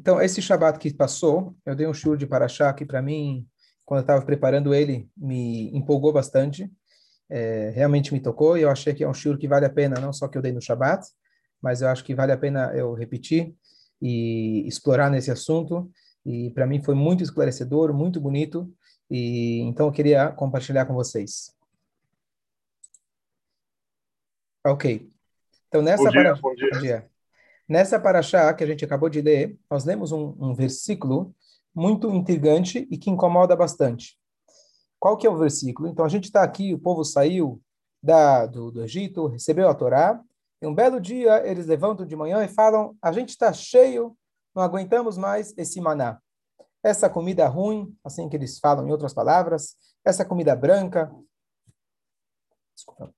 Então, esse Shabat que passou, eu dei um show de Paraxá que, para mim, quando eu estava preparando ele, me empolgou bastante. É, realmente me tocou e eu achei que é um shiur que vale a pena, não só que eu dei no Shabat, mas eu acho que vale a pena eu repetir e explorar nesse assunto. E para mim foi muito esclarecedor, muito bonito. E então eu queria compartilhar com vocês. Ok. Então nessa bom dia, bom dia. Bom dia. Nessa paraxá que a gente acabou de ler, nós lemos um, um versículo muito intrigante e que incomoda bastante. Qual que é o versículo? Então a gente está aqui, o povo saiu da, do, do Egito, recebeu a Torá, e um belo dia eles levantam de manhã e falam: a gente está cheio, não aguentamos mais esse maná. Essa comida ruim, assim que eles falam em outras palavras, essa comida branca. Desculpa.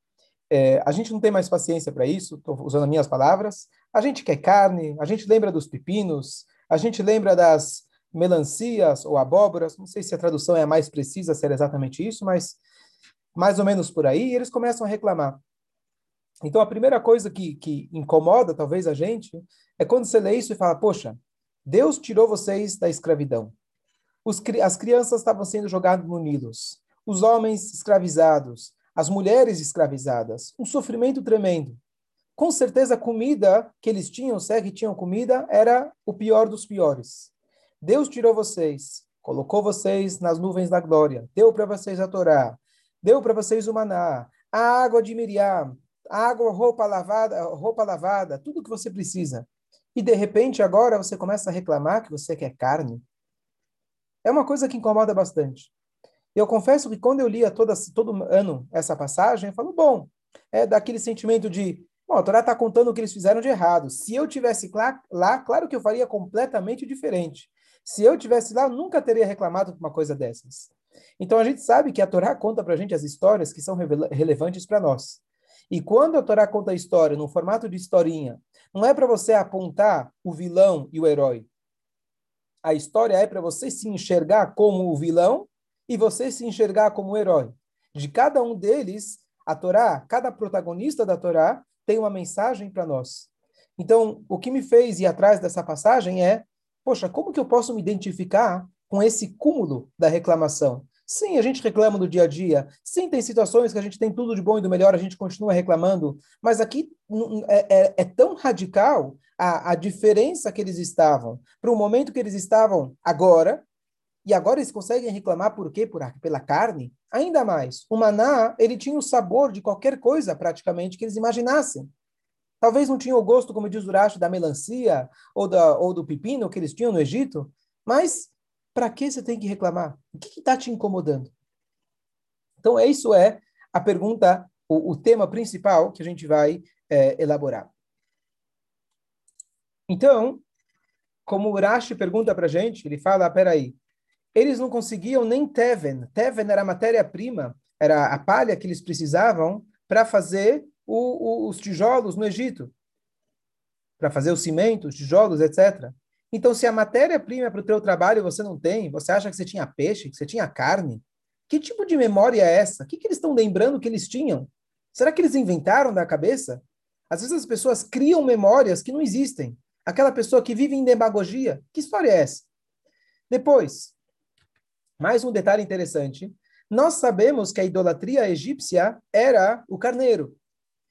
É, a gente não tem mais paciência para isso, estou usando as minhas palavras. A gente quer carne, a gente lembra dos pepinos, a gente lembra das melancias ou abóboras, não sei se a tradução é a mais precisa, se era exatamente isso, mas mais ou menos por aí, e eles começam a reclamar. Então, a primeira coisa que, que incomoda, talvez, a gente, é quando você lê isso e fala, poxa, Deus tirou vocês da escravidão. Os, as crianças estavam sendo jogadas no Nilos, os homens escravizados, as mulheres escravizadas, um sofrimento tremendo. Com certeza a comida que eles tinham, se é que tinham comida, era o pior dos piores. Deus tirou vocês, colocou vocês nas nuvens da glória, deu para vocês a Torá, deu para vocês o maná, a água de Miriam, água, roupa lavada, roupa lavada, tudo que você precisa. E de repente agora você começa a reclamar que você quer carne. É uma coisa que incomoda bastante. Eu confesso que quando eu lia toda, todo ano essa passagem, eu falo, bom, é daquele sentimento de, bom, a Torá está contando o que eles fizeram de errado. Se eu tivesse lá, claro que eu faria completamente diferente. Se eu tivesse lá, nunca teria reclamado de uma coisa dessas. Então a gente sabe que a Torá conta para a gente as histórias que são relevantes para nós. E quando a Torá conta a história no formato de historinha, não é para você apontar o vilão e o herói. A história é para você se enxergar como o vilão e você se enxergar como herói. De cada um deles, a Torá, cada protagonista da Torá, tem uma mensagem para nós. Então, o que me fez ir atrás dessa passagem é, poxa, como que eu posso me identificar com esse cúmulo da reclamação? Sim, a gente reclama do dia a dia. Sim, tem situações que a gente tem tudo de bom e do melhor, a gente continua reclamando. Mas aqui é, é, é tão radical a, a diferença que eles estavam para o momento que eles estavam agora e agora eles conseguem reclamar por quê? Por, pela carne? Ainda mais, o maná, ele tinha o sabor de qualquer coisa, praticamente, que eles imaginassem. Talvez não tinha o gosto, como diz Uracho, da melancia ou, da, ou do pepino que eles tinham no Egito, mas para que você tem que reclamar? O que está te incomodando? Então, isso é a pergunta, o, o tema principal que a gente vai é, elaborar. Então, como o Urashi pergunta para a gente, ele fala, peraí, eles não conseguiam nem Teven. Teven era a matéria-prima, era a palha que eles precisavam para fazer o, o, os tijolos no Egito, para fazer o cimento, os tijolos, etc. Então, se a matéria-prima para o teu trabalho você não tem, você acha que você tinha peixe, que você tinha carne? Que tipo de memória é essa? O que, que eles estão lembrando que eles tinham? Será que eles inventaram da cabeça? Às vezes as pessoas criam memórias que não existem. Aquela pessoa que vive em demagogia, que história é essa? Depois, mais um detalhe interessante. Nós sabemos que a idolatria egípcia era o carneiro.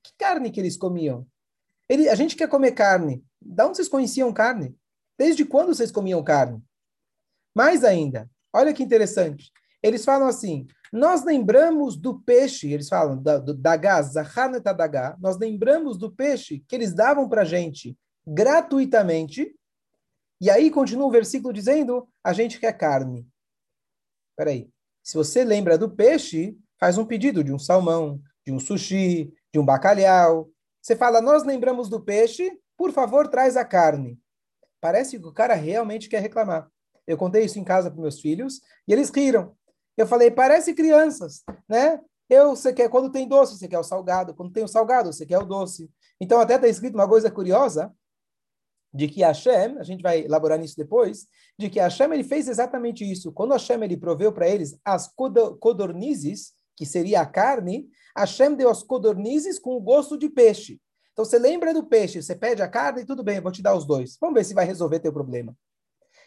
Que carne que eles comiam? Ele, a gente quer comer carne. Da onde vocês conheciam carne? Desde quando vocês comiam carne? Mais ainda, olha que interessante. Eles falam assim: nós lembramos do peixe, eles falam da, do dagá, zahaneta dagá, nós lembramos do peixe que eles davam para gente gratuitamente. E aí continua o versículo dizendo: a gente quer carne. Peraí. Se você lembra do peixe, faz um pedido de um salmão, de um sushi, de um bacalhau. Você fala, nós lembramos do peixe, por favor, traz a carne. Parece que o cara realmente quer reclamar. Eu contei isso em casa para meus filhos e eles riram. Eu falei, parece crianças, né? Eu, você quer, quando tem doce, você quer o salgado. Quando tem o salgado, você quer o doce. Então, até está escrito uma coisa curiosa, de que Hashem, a gente vai elaborar nisso depois, de que Hashem ele fez exatamente isso. Quando Hashem ele proveu para eles as codornizes, que seria a carne, Hashem deu as codornizes com o gosto de peixe. Então você lembra do peixe, você pede a carne, tudo bem, vou te dar os dois. Vamos ver se vai resolver teu problema.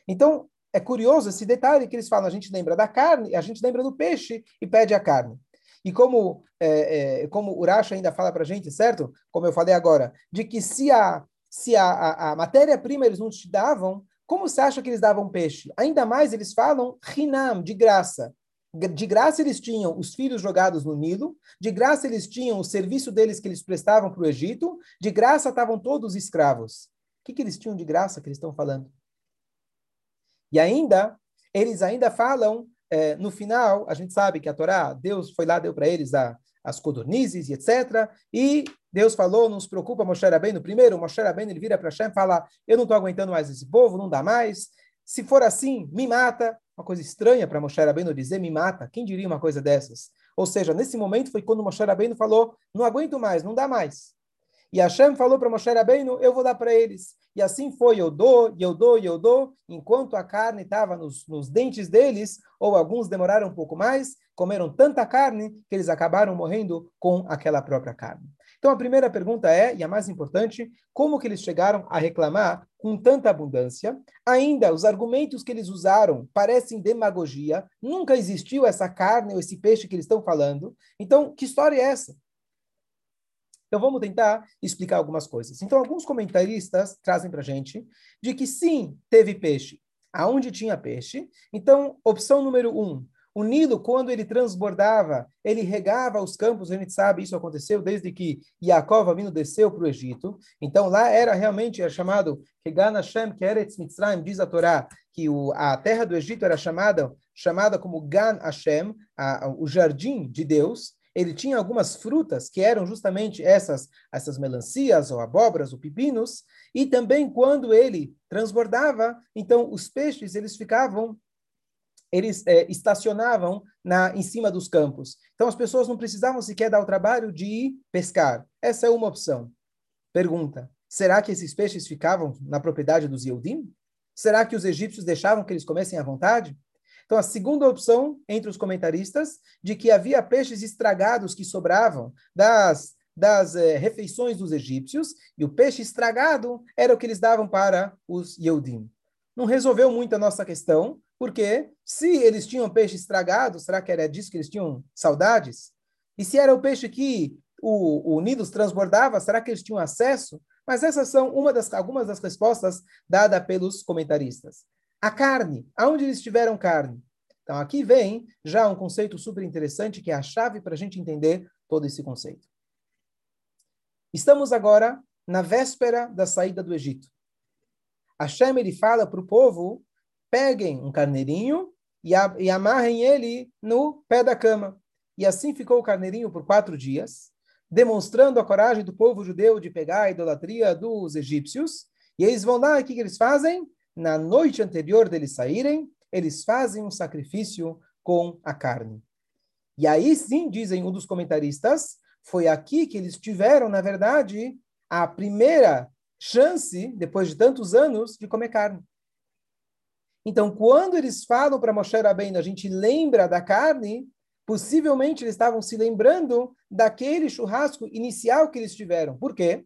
Então, é curioso esse detalhe que eles falam, a gente lembra da carne, a gente lembra do peixe e pede a carne. E como, é, é, como Urash ainda fala para a gente, certo? Como eu falei agora, de que se a, se a, a, a matéria-prima eles não te davam, como você acha que eles davam peixe? Ainda mais eles falam rinam, de graça. De graça eles tinham os filhos jogados no Nilo, de graça eles tinham o serviço deles que eles prestavam para o Egito, de graça estavam todos escravos. O que, que eles tinham de graça que eles estão falando? E ainda, eles ainda falam, é, no final, a gente sabe que a Torá, Deus foi lá, deu para eles a, as codornizes e etc. E Deus falou, não se preocupa, Moshe Rabbeinu. Primeiro, Moshe Rabbeinu, ele vira para Hashem e fala, eu não estou aguentando mais esse povo, não dá mais. Se for assim, me mata. Uma coisa estranha para Moshe Rabbeinu dizer, me mata. Quem diria uma coisa dessas? Ou seja, nesse momento foi quando Moshe Rabbeinu falou, não aguento mais, não dá mais. E Hashem falou para Moshe Rabbeinu, eu vou dar para eles. E assim foi, eu dou, eu dou, eu dou, enquanto a carne estava nos, nos dentes deles, ou alguns demoraram um pouco mais, comeram tanta carne que eles acabaram morrendo com aquela própria carne. Então a primeira pergunta é, e a mais importante, como que eles chegaram a reclamar com tanta abundância? Ainda, os argumentos que eles usaram parecem demagogia, nunca existiu essa carne ou esse peixe que eles estão falando. Então, que história é essa? Então vamos tentar explicar algumas coisas. Então alguns comentaristas trazem para gente de que sim, teve peixe. Aonde tinha peixe? Então, opção número um, o Nilo, quando ele transbordava, ele regava os campos, a gente sabe, isso aconteceu desde que Yaakov Avinu desceu para o Egito. Então, lá era realmente era chamado Kegan Hashem Keretz Mitzrayim, diz a Torá, que o, a terra do Egito era chamada, chamada como Gan Hashem, a, a, o jardim de Deus ele tinha algumas frutas que eram justamente essas, essas melancias ou abóboras ou pepinos, e também quando ele transbordava, então os peixes eles ficavam eles é, estacionavam na, em cima dos campos. Então as pessoas não precisavam sequer dar o trabalho de ir pescar. Essa é uma opção. Pergunta: será que esses peixes ficavam na propriedade dos Yehudim? Será que os egípcios deixavam que eles comessem à vontade? Então, a segunda opção entre os comentaristas de que havia peixes estragados que sobravam das, das eh, refeições dos egípcios, e o peixe estragado era o que eles davam para os Yehudim. Não resolveu muito a nossa questão, porque se eles tinham peixe estragado, será que era disso que eles tinham saudades? E se era o peixe que o, o Nilus transbordava, será que eles tinham acesso? Mas essas são uma das, algumas das respostas dadas pelos comentaristas. A carne, aonde eles tiveram carne? Então, aqui vem já um conceito super interessante, que é a chave para a gente entender todo esse conceito. Estamos agora na véspera da saída do Egito. Hashem, ele fala para o povo, peguem um carneirinho e, a, e amarrem ele no pé da cama. E assim ficou o carneirinho por quatro dias, demonstrando a coragem do povo judeu de pegar a idolatria dos egípcios. E eles vão lá, e o que, que eles fazem? na noite anterior deles saírem, eles fazem um sacrifício com a carne. E aí sim, dizem um dos comentaristas, foi aqui que eles tiveram, na verdade, a primeira chance, depois de tantos anos, de comer carne. Então, quando eles falam para Moshe Rabbeinu, a gente lembra da carne, possivelmente eles estavam se lembrando daquele churrasco inicial que eles tiveram. Por quê?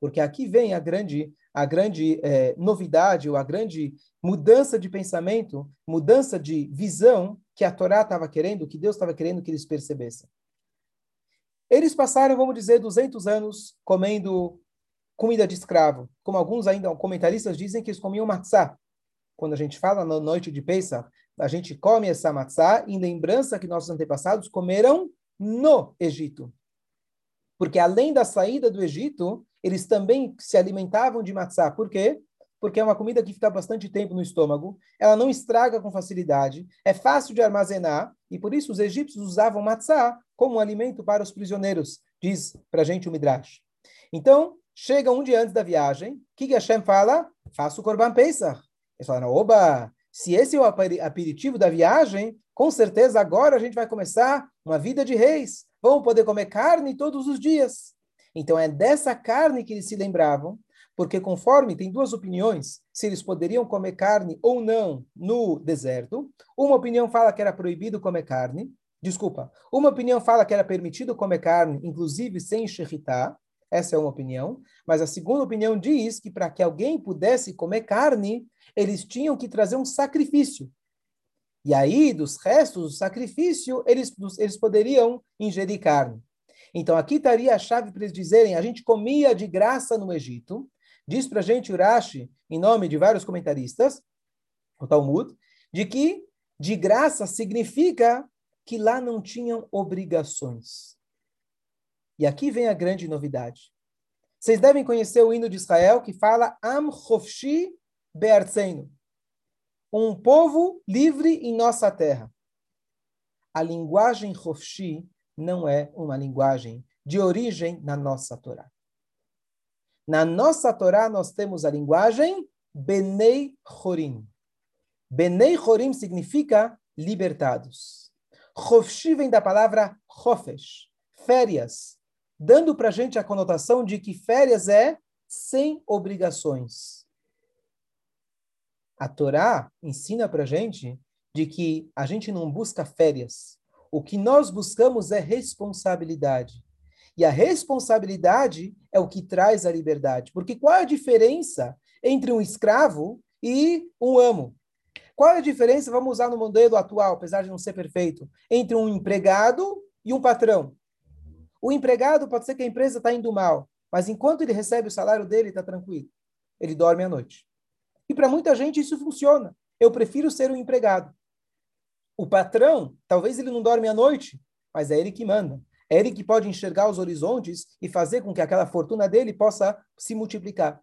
Porque aqui vem a grande a grande é, novidade ou a grande mudança de pensamento, mudança de visão que a Torá estava querendo, que Deus estava querendo que eles percebessem. Eles passaram, vamos dizer, 200 anos comendo comida de escravo, como alguns ainda comentaristas dizem que eles comiam matzá. Quando a gente fala na noite de Pesach, a gente come essa matzá em lembrança que nossos antepassados comeram no Egito. Porque além da saída do Egito, eles também se alimentavam de matzá. Por quê? Porque é uma comida que fica bastante tempo no estômago, ela não estraga com facilidade, é fácil de armazenar, e por isso os egípcios usavam matzá como um alimento para os prisioneiros, diz para a gente o Midrash. Então, chega um dia antes da viagem, o que, Hashem fala? Faça o Korban Pesach. Eles falaram, oba, se esse é o aperitivo da viagem, com certeza agora a gente vai começar uma vida de reis. Vamos poder comer carne todos os dias. Então é dessa carne que eles se lembravam, porque conforme tem duas opiniões, se eles poderiam comer carne ou não no deserto. Uma opinião fala que era proibido comer carne, desculpa. Uma opinião fala que era permitido comer carne, inclusive sem shechitá. Essa é uma opinião. Mas a segunda opinião diz que para que alguém pudesse comer carne, eles tinham que trazer um sacrifício. E aí, dos restos do sacrifício, eles, eles poderiam ingerir carne. Então, aqui estaria a chave para eles dizerem: a gente comia de graça no Egito. Diz para a gente Urashi, em nome de vários comentaristas, o Talmud, de que de graça significa que lá não tinham obrigações. E aqui vem a grande novidade. Vocês devem conhecer o hino de Israel que fala Am Chofshi Be'artzeinu. Um povo livre em nossa terra. A linguagem Chofshi não é uma linguagem de origem na nossa Torá. Na nossa Torá nós temos a linguagem Benei Chorim. Benei Chorim significa libertados. Chofshi vem da palavra Chofesh, férias, dando para a gente a conotação de que férias é sem obrigações. A Torá ensina para a gente de que a gente não busca férias. O que nós buscamos é responsabilidade. E a responsabilidade é o que traz a liberdade. Porque qual é a diferença entre um escravo e um amo? Qual é a diferença, vamos usar no modelo atual, apesar de não ser perfeito, entre um empregado e um patrão? O empregado pode ser que a empresa está indo mal, mas enquanto ele recebe o salário dele, está tranquilo. Ele dorme à noite. E para muita gente isso funciona. Eu prefiro ser um empregado. O patrão, talvez ele não dorme à noite, mas é ele que manda. É ele que pode enxergar os horizontes e fazer com que aquela fortuna dele possa se multiplicar.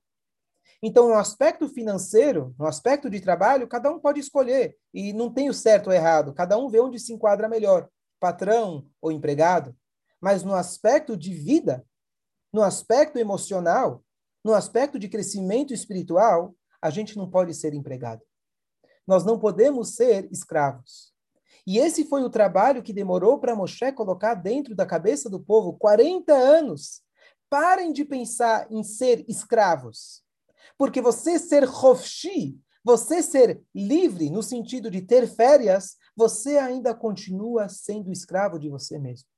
Então, no aspecto financeiro, no aspecto de trabalho, cada um pode escolher. E não tem o certo ou errado. Cada um vê onde se enquadra melhor. Patrão ou empregado. Mas no aspecto de vida, no aspecto emocional, no aspecto de crescimento espiritual, a gente não pode ser empregado. Nós não podemos ser escravos. E esse foi o trabalho que demorou para Moshe colocar dentro da cabeça do povo 40 anos. Parem de pensar em ser escravos. Porque você ser Hofshi, você ser livre no sentido de ter férias, você ainda continua sendo escravo de você mesmo.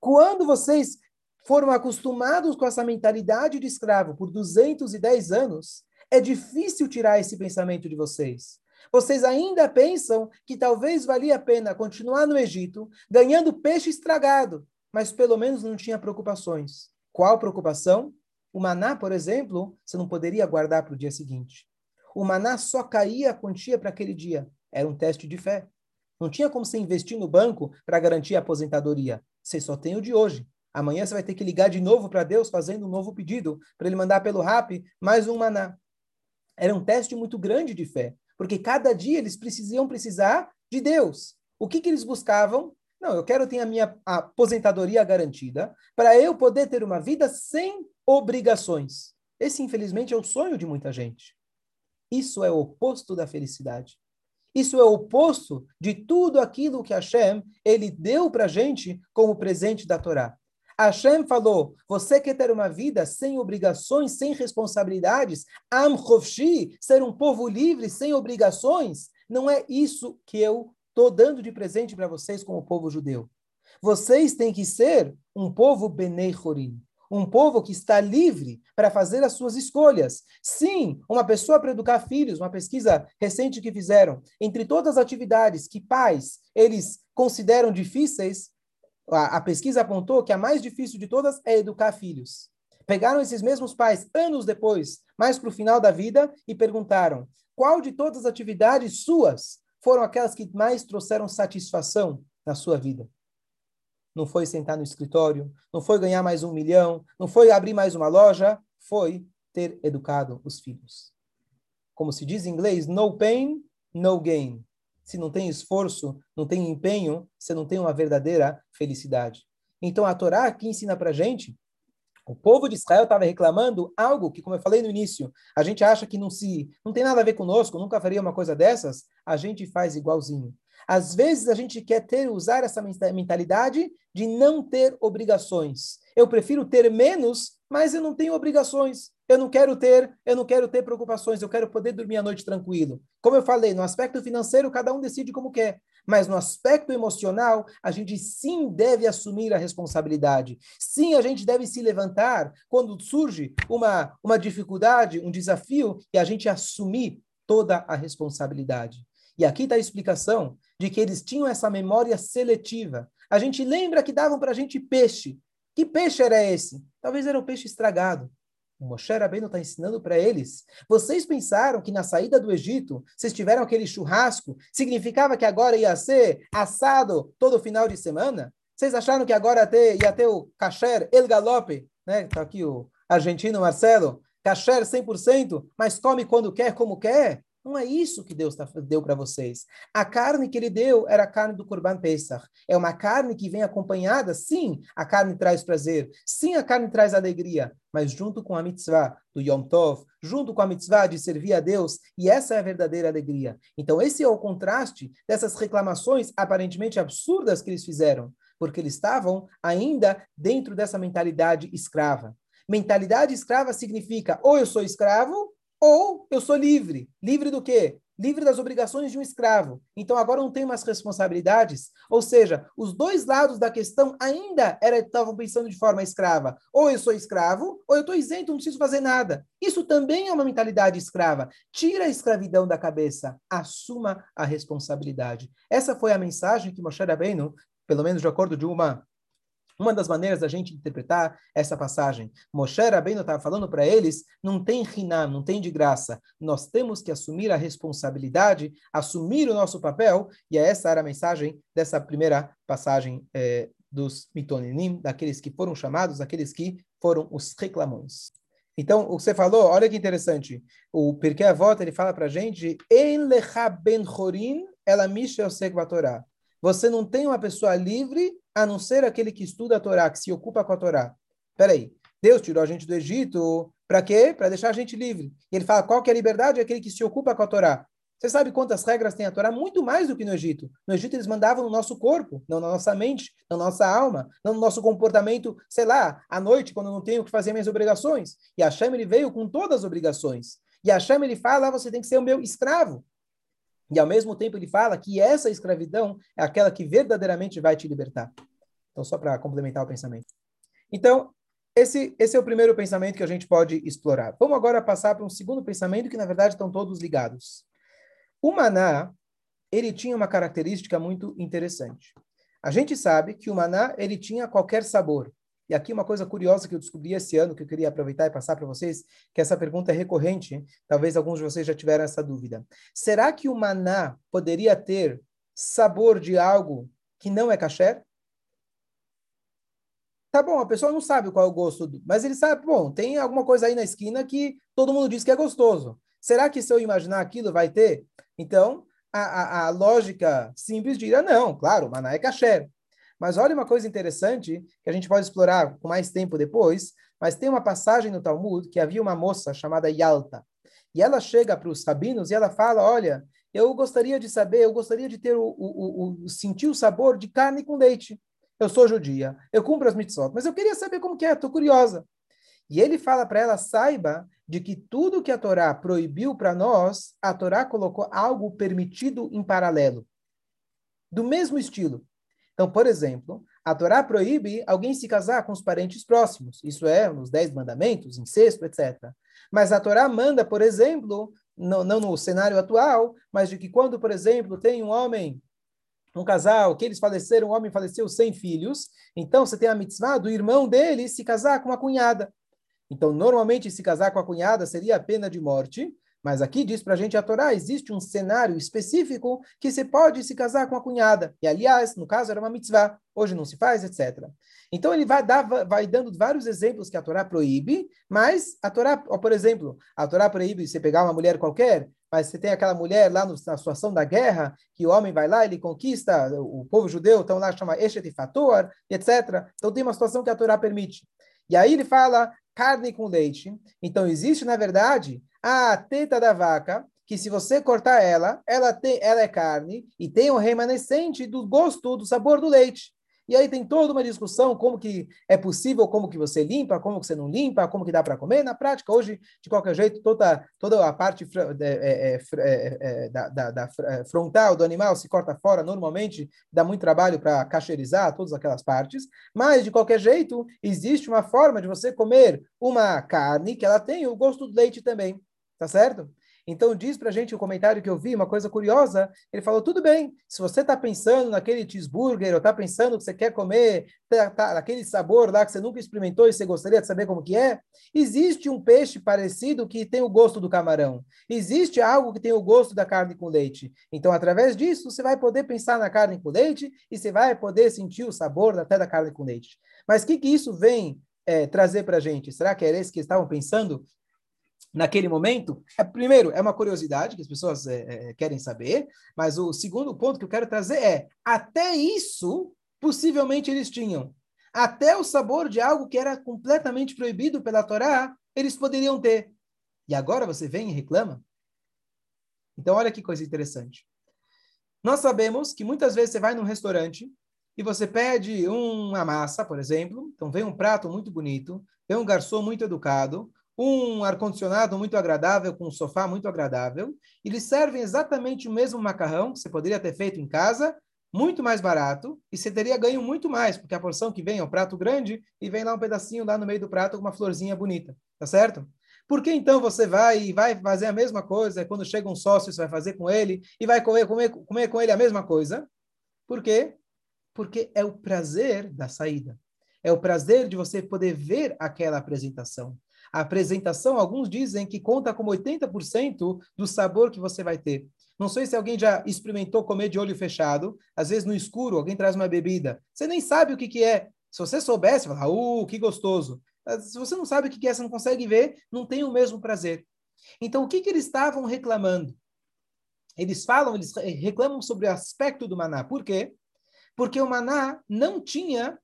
Quando vocês foram acostumados com essa mentalidade de escravo por 210 anos, é difícil tirar esse pensamento de vocês. Vocês ainda pensam que talvez valia a pena continuar no Egito, ganhando peixe estragado, mas pelo menos não tinha preocupações. Qual preocupação? O maná, por exemplo, você não poderia guardar para o dia seguinte. O maná só caía a quantia para aquele dia. Era um teste de fé. Não tinha como você investir no banco para garantir a aposentadoria. Você só tem o de hoje. Amanhã você vai ter que ligar de novo para Deus fazendo um novo pedido para ele mandar pelo RAP mais um maná. Era um teste muito grande de fé, porque cada dia eles precisam precisar de Deus. O que, que eles buscavam? Não, eu quero ter a minha aposentadoria garantida para eu poder ter uma vida sem obrigações. Esse, infelizmente, é o sonho de muita gente. Isso é o oposto da felicidade. Isso é o oposto de tudo aquilo que Hashem ele deu para a gente como presente da Torá. Hashem falou: você quer ter uma vida sem obrigações, sem responsabilidades? Am Chofshi, ser um povo livre, sem obrigações? Não é isso que eu estou dando de presente para vocês como povo judeu. Vocês têm que ser um povo Benei Chorim, um povo que está livre para fazer as suas escolhas. Sim, uma pessoa para educar filhos, uma pesquisa recente que fizeram, entre todas as atividades que pais eles consideram difíceis, a, a pesquisa apontou que a mais difícil de todas é educar filhos. Pegaram esses mesmos pais anos depois, mais para o final da vida, e perguntaram: qual de todas as atividades suas foram aquelas que mais trouxeram satisfação na sua vida. Não foi sentar no escritório, não foi ganhar mais um milhão, não foi abrir mais uma loja, foi ter educado os filhos. Como se diz em inglês, no pain, no gain. Se não tem esforço, não tem empenho, você não tem uma verdadeira felicidade. Então a Torá aqui ensina para gente o povo de Israel estava reclamando algo que, como eu falei no início, a gente acha que não se não tem nada a ver conosco, nunca faria uma coisa dessas, a gente faz igualzinho. Às vezes a gente quer ter usar essa mentalidade de não ter obrigações. Eu prefiro ter menos, mas eu não tenho obrigações. Eu não quero ter, eu não quero ter preocupações, eu quero poder dormir a noite tranquilo. Como eu falei, no aspecto financeiro, cada um decide como quer. Mas no aspecto emocional, a gente sim deve assumir a responsabilidade. Sim, a gente deve se levantar quando surge uma, uma dificuldade, um desafio, e a gente assumir toda a responsabilidade. E aqui está a explicação de que eles tinham essa memória seletiva. A gente lembra que davam para a gente peixe. Que peixe era esse? Talvez era o peixe estragado. O Moshe Rabbeinu está ensinando para eles. Vocês pensaram que na saída do Egito, vocês tiveram aquele churrasco, significava que agora ia ser assado todo final de semana? Vocês acharam que agora ia ter, ia ter o kasher El Galope? Né? Está aqui o argentino Marcelo. Kasher 100%, mas come quando quer, como quer? Não é isso que Deus tá, deu para vocês. A carne que ele deu era a carne do Corban Pesach. É uma carne que vem acompanhada, sim, a carne traz prazer, sim, a carne traz alegria, mas junto com a mitzvah do Yom Tov, junto com a mitzvah de servir a Deus, e essa é a verdadeira alegria. Então, esse é o contraste dessas reclamações aparentemente absurdas que eles fizeram, porque eles estavam ainda dentro dessa mentalidade escrava. Mentalidade escrava significa ou eu sou escravo ou eu sou livre. Livre do quê? Livre das obrigações de um escravo. Então agora não tenho mais responsabilidades. Ou seja, os dois lados da questão ainda estavam pensando de forma escrava. Ou eu sou escravo, ou eu estou isento, não preciso fazer nada. Isso também é uma mentalidade escrava. Tira a escravidão da cabeça. Assuma a responsabilidade. Essa foi a mensagem que Moshe Rabbeinu, pelo menos de acordo de uma uma das maneiras da gente interpretar essa passagem, Moshe Rabbeinu estava falando para eles, não tem rinam, não tem de graça. Nós temos que assumir a responsabilidade, assumir o nosso papel, e essa era a mensagem dessa primeira passagem é, dos mitoninim, daqueles que foram chamados, daqueles que foram os reclamões. Então, o que você falou, olha que interessante. O Pirkei Avot, ele fala para a gente, En lecha ben chorin, ela misha. Você não tem uma pessoa livre a não ser aquele que estuda a Torá, que se ocupa com a Torá. Peraí, Deus tirou a gente do Egito, para quê? Para deixar a gente livre. E ele fala, qual que é a liberdade? É aquele que se ocupa com a Torá. Você sabe quantas regras tem a Torá? Muito mais do que no Egito. No Egito eles mandavam no nosso corpo, não na nossa mente, na nossa alma, não no nosso comportamento, sei lá, à noite, quando eu não tenho que fazer minhas obrigações. E Hashem, ele veio com todas as obrigações. E Hashem, ele fala, ah, você tem que ser o meu escravo. E ao mesmo tempo ele fala que essa escravidão é aquela que verdadeiramente vai te libertar. Então, só para complementar o pensamento. Então, esse, esse é o primeiro pensamento que a gente pode explorar. Vamos agora passar para um segundo pensamento que, na verdade, estão todos ligados. O maná, ele tinha uma característica muito interessante. A gente sabe que o maná, ele tinha qualquer sabor. E aqui uma coisa curiosa que eu descobri esse ano, que eu queria aproveitar e passar para vocês, que essa pergunta é recorrente, talvez alguns de vocês já tiveram essa dúvida. Será que o maná poderia ter sabor de algo que não é kasher? Tá bom, a pessoa não sabe qual é o gosto, do, mas ele sabe, bom, tem alguma coisa aí na esquina que todo mundo diz que é gostoso. Será que se eu imaginar aquilo vai ter? Então, a, a, a lógica simples diria, não, claro, maná é kasher. Mas olha uma coisa interessante que a gente pode explorar com mais tempo depois, mas tem uma passagem no Talmud que havia uma moça chamada Yalta. E ela chega para os rabinos e ela fala: Olha, eu gostaria de saber, eu gostaria de ter o, o, o, sentir o sabor de carne com leite. Eu sou judia, eu cumpro as mitzvot, mas eu queria saber como que é, estou curiosa. E ele fala para ela: saiba de que tudo que a Torá proibiu para nós, a Torá colocou algo permitido em paralelo. Do mesmo estilo. Então, por exemplo, a Torá proíbe alguém se casar com os parentes próximos. Isso é nos Dez Mandamentos, incesto, etc. Mas a Torá manda, por exemplo, não, não no cenário atual, mas de que quando, por exemplo, tem um homem, um casal, que eles faleceram, um homem faleceu sem filhos, então você tem a mitzvah do irmão dele se casar com a cunhada. Então, normalmente, se casar com a cunhada seria a pena de morte, mas aqui diz para a gente a Torá, existe um cenário específico que você pode se casar com a cunhada. E, aliás, no caso, era uma mitzvah. Hoje não se faz, etc. Então, ele vai, dar, vai dando vários exemplos que a Torá proíbe, mas a Torá, por exemplo, a Torá proíbe você pegar uma mulher qualquer, mas você tem aquela mulher lá no, na situação da guerra, que o homem vai lá, ele conquista, o povo judeu, então lá chama Eshet Fator, etc. Então, tem uma situação que a Torá permite. E aí ele fala carne com leite. Então, existe, na verdade, a teta da vaca, que se você cortar ela, ela, tem, ela é carne e tem o remanescente do gosto, do sabor do leite. E aí tem toda uma discussão como que é possível, como que você limpa, como que você não limpa, como que dá para comer. Na prática, hoje, de qualquer jeito, toda, toda a parte é, é, é, da, da, da, frontal do animal se corta fora normalmente, dá muito trabalho para cacheirizar todas aquelas partes. Mas, de qualquer jeito, existe uma forma de você comer uma carne que ela tem o gosto do leite também. Tá certo? Então diz para a gente o comentário que eu vi, uma coisa curiosa, ele falou, tudo bem, se você está pensando naquele cheeseburger, ou está pensando que você quer comer tá, tá, aquele sabor lá que você nunca experimentou e você gostaria de saber como que é, existe um peixe parecido que tem o gosto do camarão. Existe algo que tem o gosto da carne com leite. Então, através disso, você vai poder pensar na carne com leite e você vai poder sentir o sabor até da carne com leite. Mas o que, que isso vem é, trazer para a gente? Será que era isso que estavam pensando naquele momento, é, primeiro, é uma curiosidade que as pessoas é, é, querem saber, mas o segundo ponto que eu quero trazer é, até isso, possivelmente eles tinham. Até o sabor de algo que era completamente proibido pela Torá, eles poderiam ter. E agora você vem e reclama? Então, olha que coisa interessante. Nós sabemos que muitas vezes você vai num restaurante e você pede uma massa, por exemplo, então vem um prato muito bonito, vem um garçom muito educado, um ar-condicionado muito agradável, com um sofá muito agradável. Eles servem exatamente o mesmo macarrão que você poderia ter feito em casa, muito mais barato, e você teria ganho muito mais, porque a porção que vem é um prato grande e vem lá um pedacinho lá no meio do prato com uma florzinha bonita, tá certo? Por que então você vai e vai fazer a mesma coisa, quando chega um sócio, você vai fazer com ele, e vai comer, comer, comer com ele a mesma coisa? Por quê? Porque é o prazer da saída. É o prazer de você poder ver aquela apresentação a apresentação, alguns dizem que conta como 80% do sabor que você vai ter. Não sei se alguém já experimentou comer de olho fechado, às vezes no escuro, alguém traz uma bebida, você nem sabe o que, que é. Se você soubesse, fala, uh, que gostoso. Se você não sabe o que, que é, você não consegue ver, não tem o mesmo prazer. Então, o que, que eles estavam reclamando? Eles falam, eles reclamam sobre o aspecto do maná. Por quê? Porque o maná não tinha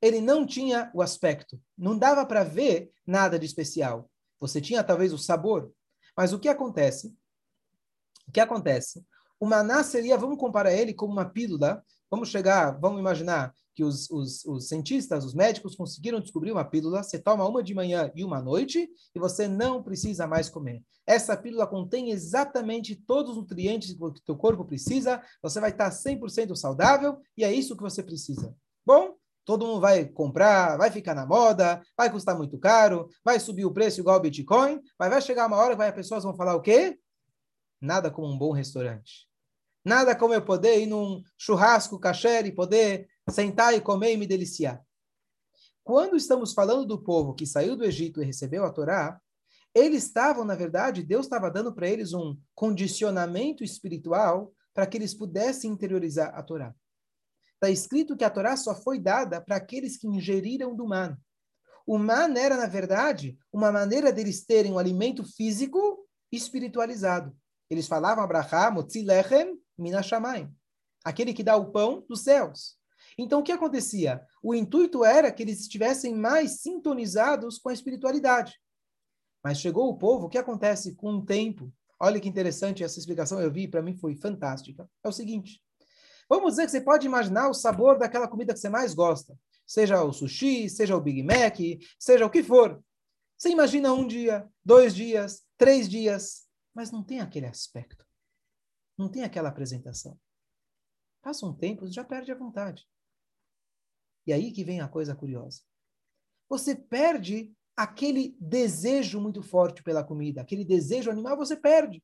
ele não tinha o aspecto. Não dava para ver nada de especial. Você tinha talvez o sabor. Mas o que acontece? O que acontece? O maná seria, vamos comparar ele como uma pílula. Vamos chegar, vamos imaginar que os, os, os, cientistas, os médicos conseguiram descobrir uma pílula. Você toma uma de manhã e uma à noite e você não precisa mais comer. Essa pílula contém exatamente todos os nutrientes que o teu corpo precisa. Você vai estar 100% saudável e é isso que você precisa. Bom, todo mundo vai comprar, vai ficar na moda, vai custar muito caro, vai subir o preço igual o Bitcoin, mas vai chegar uma hora que as pessoas vão falar o quê? Nada como um bom restaurante. Nada como eu poder ir num churrasco kasher e poder sentar e comer e me deliciar. Quando estamos falando do povo que saiu do Egito e recebeu a Torá, eles estavam, na verdade, Deus estava dando para eles um condicionamento espiritual para que eles pudessem interiorizar a Torá está escrito que a Torá só foi dada para aqueles que ingeriram do man. O man era, na verdade, uma maneira deles terem um alimento físico espiritualizado. Eles falavam Abraham, Motzi Lechem, Minashamayim. Aquele que dá o pão dos céus. Então, o que acontecia? O intuito era que eles estivessem mais sintonizados com a espiritualidade. Mas chegou o povo, o que acontece com o tempo? Olha que interessante essa explicação eu vi, para mim foi fantástica. É o seguinte: Vamos dizer que você pode imaginar o sabor daquela comida que você mais gosta. Seja o sushi, seja o Big Mac, seja o que for. Você imagina um dia, dois dias, três dias, mas não tem aquele aspecto. Não tem aquela apresentação. Passa um tempo, já perde a vontade. E aí que vem a coisa curiosa. Você perde aquele desejo muito forte pela comida, aquele desejo animal, você perde.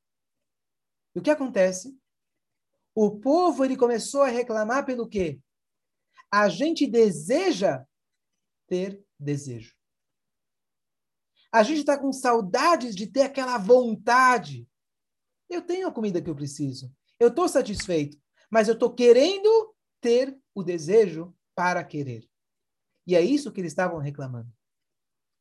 E o que acontece? O povo ele começou a reclamar pelo quê? A gente deseja ter desejo. A gente está com saudades de ter aquela vontade. Eu tenho a comida que eu preciso. Eu estou satisfeito. Mas eu estou querendo ter o desejo para querer. E é isso que eles estavam reclamando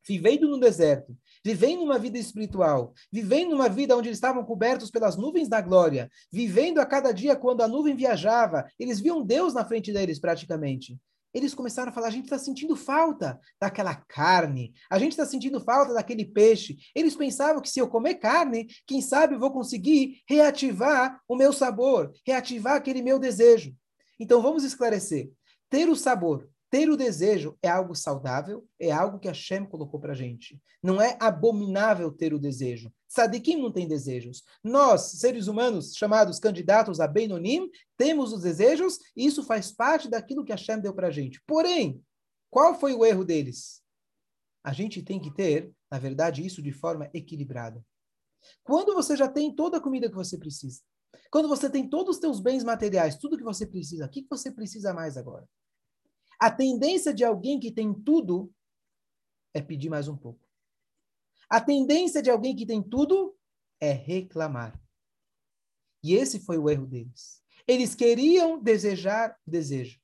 vivendo no deserto, vivendo uma vida espiritual, vivendo uma vida onde eles estavam cobertos pelas nuvens da glória, vivendo a cada dia quando a nuvem viajava, eles viam Deus na frente deles praticamente. Eles começaram a falar: a gente está sentindo falta daquela carne, a gente está sentindo falta daquele peixe. Eles pensavam que se eu comer carne, quem sabe eu vou conseguir reativar o meu sabor, reativar aquele meu desejo. Então vamos esclarecer. ter o sabor, ter o desejo é algo saudável, é algo que Hashem colocou para gente. Não é abominável ter o desejo. Sadikim não tem desejos. Nós, seres humanos, chamados candidatos a Benonim, temos os desejos e isso faz parte daquilo que Hashem deu para gente. Porém, qual foi o erro deles? A gente tem que ter, na verdade, isso de forma equilibrada. Quando você já tem toda a comida que você precisa, quando você tem todos os seus bens materiais, tudo que você precisa, o que você precisa mais agora? A tendência de alguém que tem tudo é pedir mais um pouco. A tendência de alguém que tem tudo é reclamar. E esse foi o erro deles. Eles queriam desejar o desejo.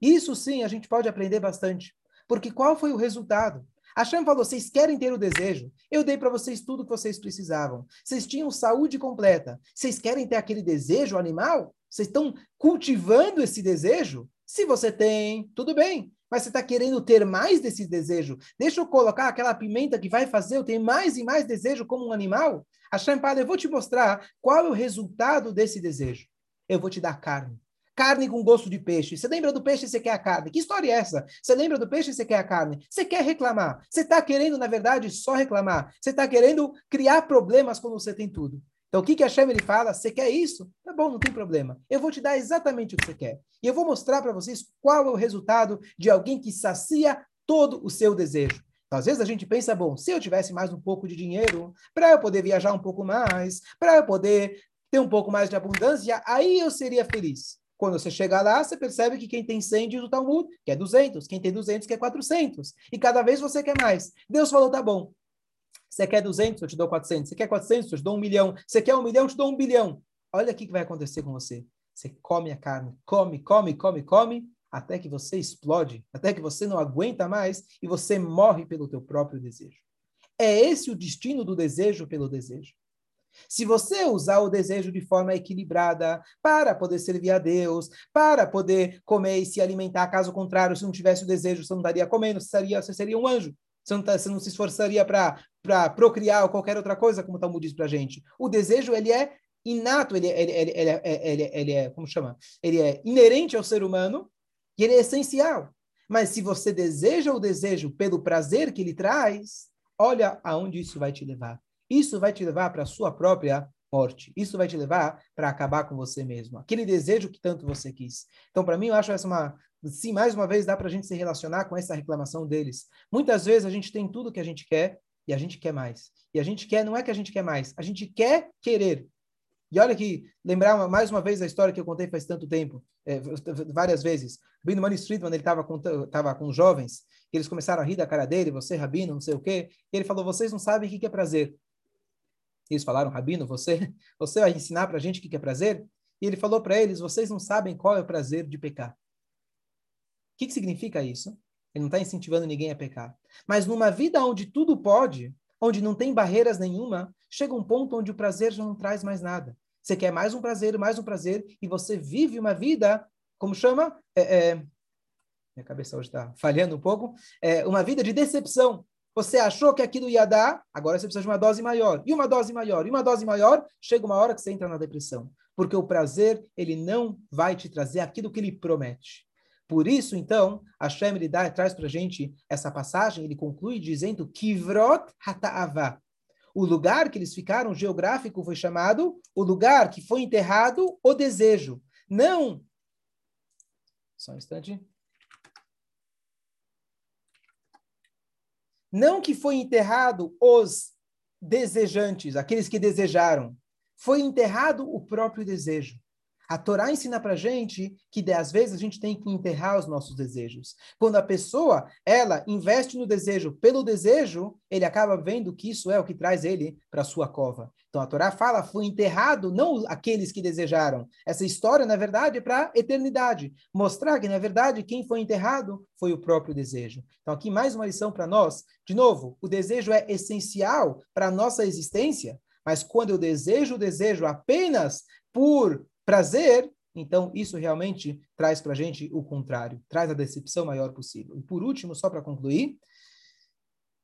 Isso sim, a gente pode aprender bastante. Porque qual foi o resultado? Hashem falou: vocês querem ter o desejo? Eu dei para vocês tudo que vocês precisavam. Vocês tinham saúde completa. Vocês querem ter aquele desejo animal? Vocês estão cultivando esse desejo? Se você tem, tudo bem. Mas você está querendo ter mais desse desejo? Deixa eu colocar aquela pimenta que vai fazer eu ter mais e mais desejo como um animal? Hashem fala: eu vou te mostrar qual é o resultado desse desejo. Eu vou te dar carne carne com gosto de peixe. Você lembra do peixe e você quer a carne. Que história é essa? Você lembra do peixe e você quer a carne. Você quer reclamar. Você está querendo, na verdade, só reclamar. Você está querendo criar problemas quando você tem tudo. Então, o que, que a Shem ele fala? Você quer isso? Tá bom, não tem problema. Eu vou te dar exatamente o que você quer. E eu vou mostrar para vocês qual é o resultado de alguém que sacia todo o seu desejo. Então, às vezes a gente pensa, bom, se eu tivesse mais um pouco de dinheiro, para eu poder viajar um pouco mais, para eu poder ter um pouco mais de abundância, aí eu seria feliz. Quando você chega lá, você percebe que quem tem 100 diz o Talmud, que é 200. Quem tem 200 quer 400. E cada vez você quer mais. Deus falou, tá bom. Você quer 200, eu te dou 400. Você quer 400, eu te dou um milhão. Você quer um milhão, eu te dou um bilhão. Olha o que vai acontecer com você. Você come a carne, come, come, come, come, até que você explode, até que você não aguenta mais e você morre pelo teu próprio desejo. É esse o destino do desejo pelo desejo. Se você usar o desejo de forma equilibrada para poder servir a Deus, para poder comer e se alimentar, caso contrário, se não tivesse o desejo, você não estaria comendo, você seria, você seria um anjo. Você não, tá, você não se esforçaria para procriar ou qualquer outra coisa, como o Talmud diz para a gente. O desejo, ele é inato, ele, ele, ele, ele, ele, ele é, como chama? Ele é inerente ao ser humano e ele é essencial. Mas se você deseja o desejo pelo prazer que ele traz, olha aonde isso vai te levar. Isso vai te levar para a sua própria morte. Isso vai te levar para acabar com você mesmo. Aquele desejo que tanto você quis. Então, para mim, eu acho essa uma. Sim, mais uma vez, dá para a gente se relacionar com essa reclamação deles. Muitas vezes a gente tem tudo que a gente quer e a gente quer mais. E a gente quer, não é que a gente quer mais, a gente quer querer. E olha que, lembrar mais uma vez a história que eu contei faz tanto tempo, é, várias vezes. Rabino Mani Friedman, ele estava com, tava com jovens, e eles começaram a rir da cara dele, você, Rabino, não sei o quê. E ele falou, vocês não sabem o que é prazer. Eles falaram, Rabino, você, você vai ensinar para a gente o que é prazer? E ele falou para eles, vocês não sabem qual é o prazer de pecar. O que, que significa isso? Ele não está incentivando ninguém a pecar. Mas numa vida onde tudo pode, onde não tem barreiras nenhuma, chega um ponto onde o prazer já não traz mais nada. Você quer mais um prazer, mais um prazer, e você vive uma vida, como chama? É, é, minha cabeça hoje está falhando um pouco. É, uma vida de decepção. Você achou que aquilo ia dar, agora você precisa de uma dose maior. E uma dose maior, e uma dose maior, chega uma hora que você entra na depressão. Porque o prazer, ele não vai te trazer aquilo que ele promete. Por isso, então, Hashem ele dá, traz para a gente essa passagem, ele conclui dizendo Kivrot Hata'ava. O lugar que eles ficaram geográfico foi chamado o lugar que foi enterrado o desejo. Não. Só um instante. Não que foi enterrado os desejantes, aqueles que desejaram. Foi enterrado o próprio desejo. A Torá ensina para gente que às vezes a gente tem que enterrar os nossos desejos. Quando a pessoa ela investe no desejo pelo desejo, ele acaba vendo que isso é o que traz ele para sua cova. Então a Torá fala foi enterrado não aqueles que desejaram. Essa história na verdade é para eternidade, mostrar que na verdade quem foi enterrado foi o próprio desejo. Então aqui mais uma lição para nós. De novo, o desejo é essencial para a nossa existência. Mas quando eu desejo o desejo apenas por prazer, então isso realmente traz para a gente o contrário, traz a decepção maior possível. E por último, só para concluir,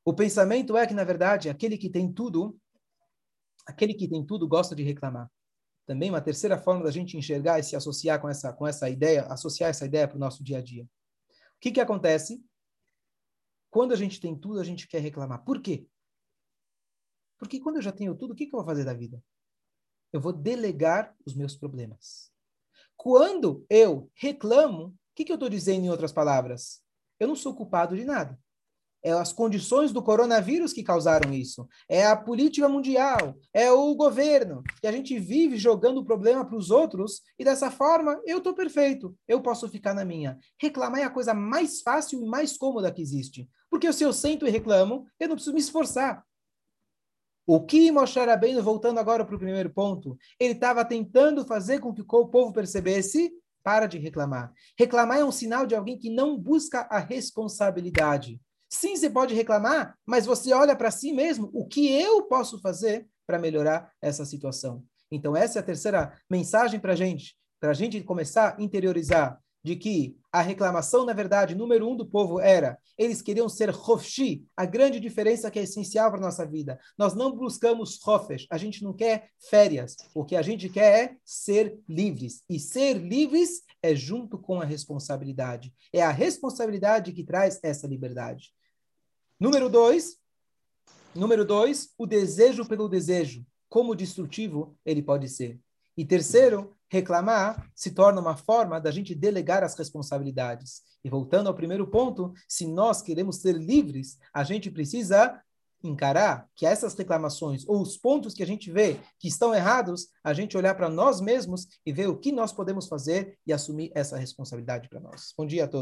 o pensamento é que, na verdade, aquele que tem tudo, aquele que tem tudo gosta de reclamar. Também uma terceira forma da gente enxergar e se associar com essa, com essa ideia, associar essa ideia para o nosso dia a dia. O que, que acontece? Quando a gente tem tudo, a gente quer reclamar. Por quê? Porque quando eu já tenho tudo, o que, que eu vou fazer da vida? Eu vou delegar os meus problemas. Quando eu reclamo, o que, que eu estou dizendo em outras palavras? Eu não sou culpado de nada. É as condições do coronavírus que causaram isso. É a política mundial. É o governo. E a gente vive jogando o problema para os outros e dessa forma eu estou perfeito. Eu posso ficar na minha. Reclamar é a coisa mais fácil e mais cômoda que existe. Porque se eu sento e reclamo, eu não preciso me esforçar. O que Moshe Rabbeinu, voltando agora para o primeiro ponto, ele estava tentando fazer com que o povo percebesse, para de reclamar. Reclamar é um sinal de alguém que não busca a responsabilidade. Sim, você pode reclamar, mas você olha para si mesmo, o que eu posso fazer para melhorar essa situação? Então, essa é a terceira mensagem para a gente, para a gente começar a interiorizar de que a reclamação, na verdade, número um do povo era, eles queriam ser Hofshi, a grande diferença que é essencial para a nossa vida. Nós não buscamos Hofesh, a gente não quer férias. O que a gente quer é ser livres. E ser livres é junto com a responsabilidade. É a responsabilidade que traz essa liberdade. Número dois, número dois, o desejo pelo desejo. Como destrutivo ele pode ser. E terceiro, reclamar se torna uma forma da gente delegar as responsabilidades. E voltando ao primeiro ponto, se nós queremos ser livres, a gente precisa encarar que essas reclamações ou os pontos que a gente vê que estão errados, a gente olhar para nós mesmos e ver o que nós podemos fazer e assumir essa responsabilidade para nós. Bom dia a todos.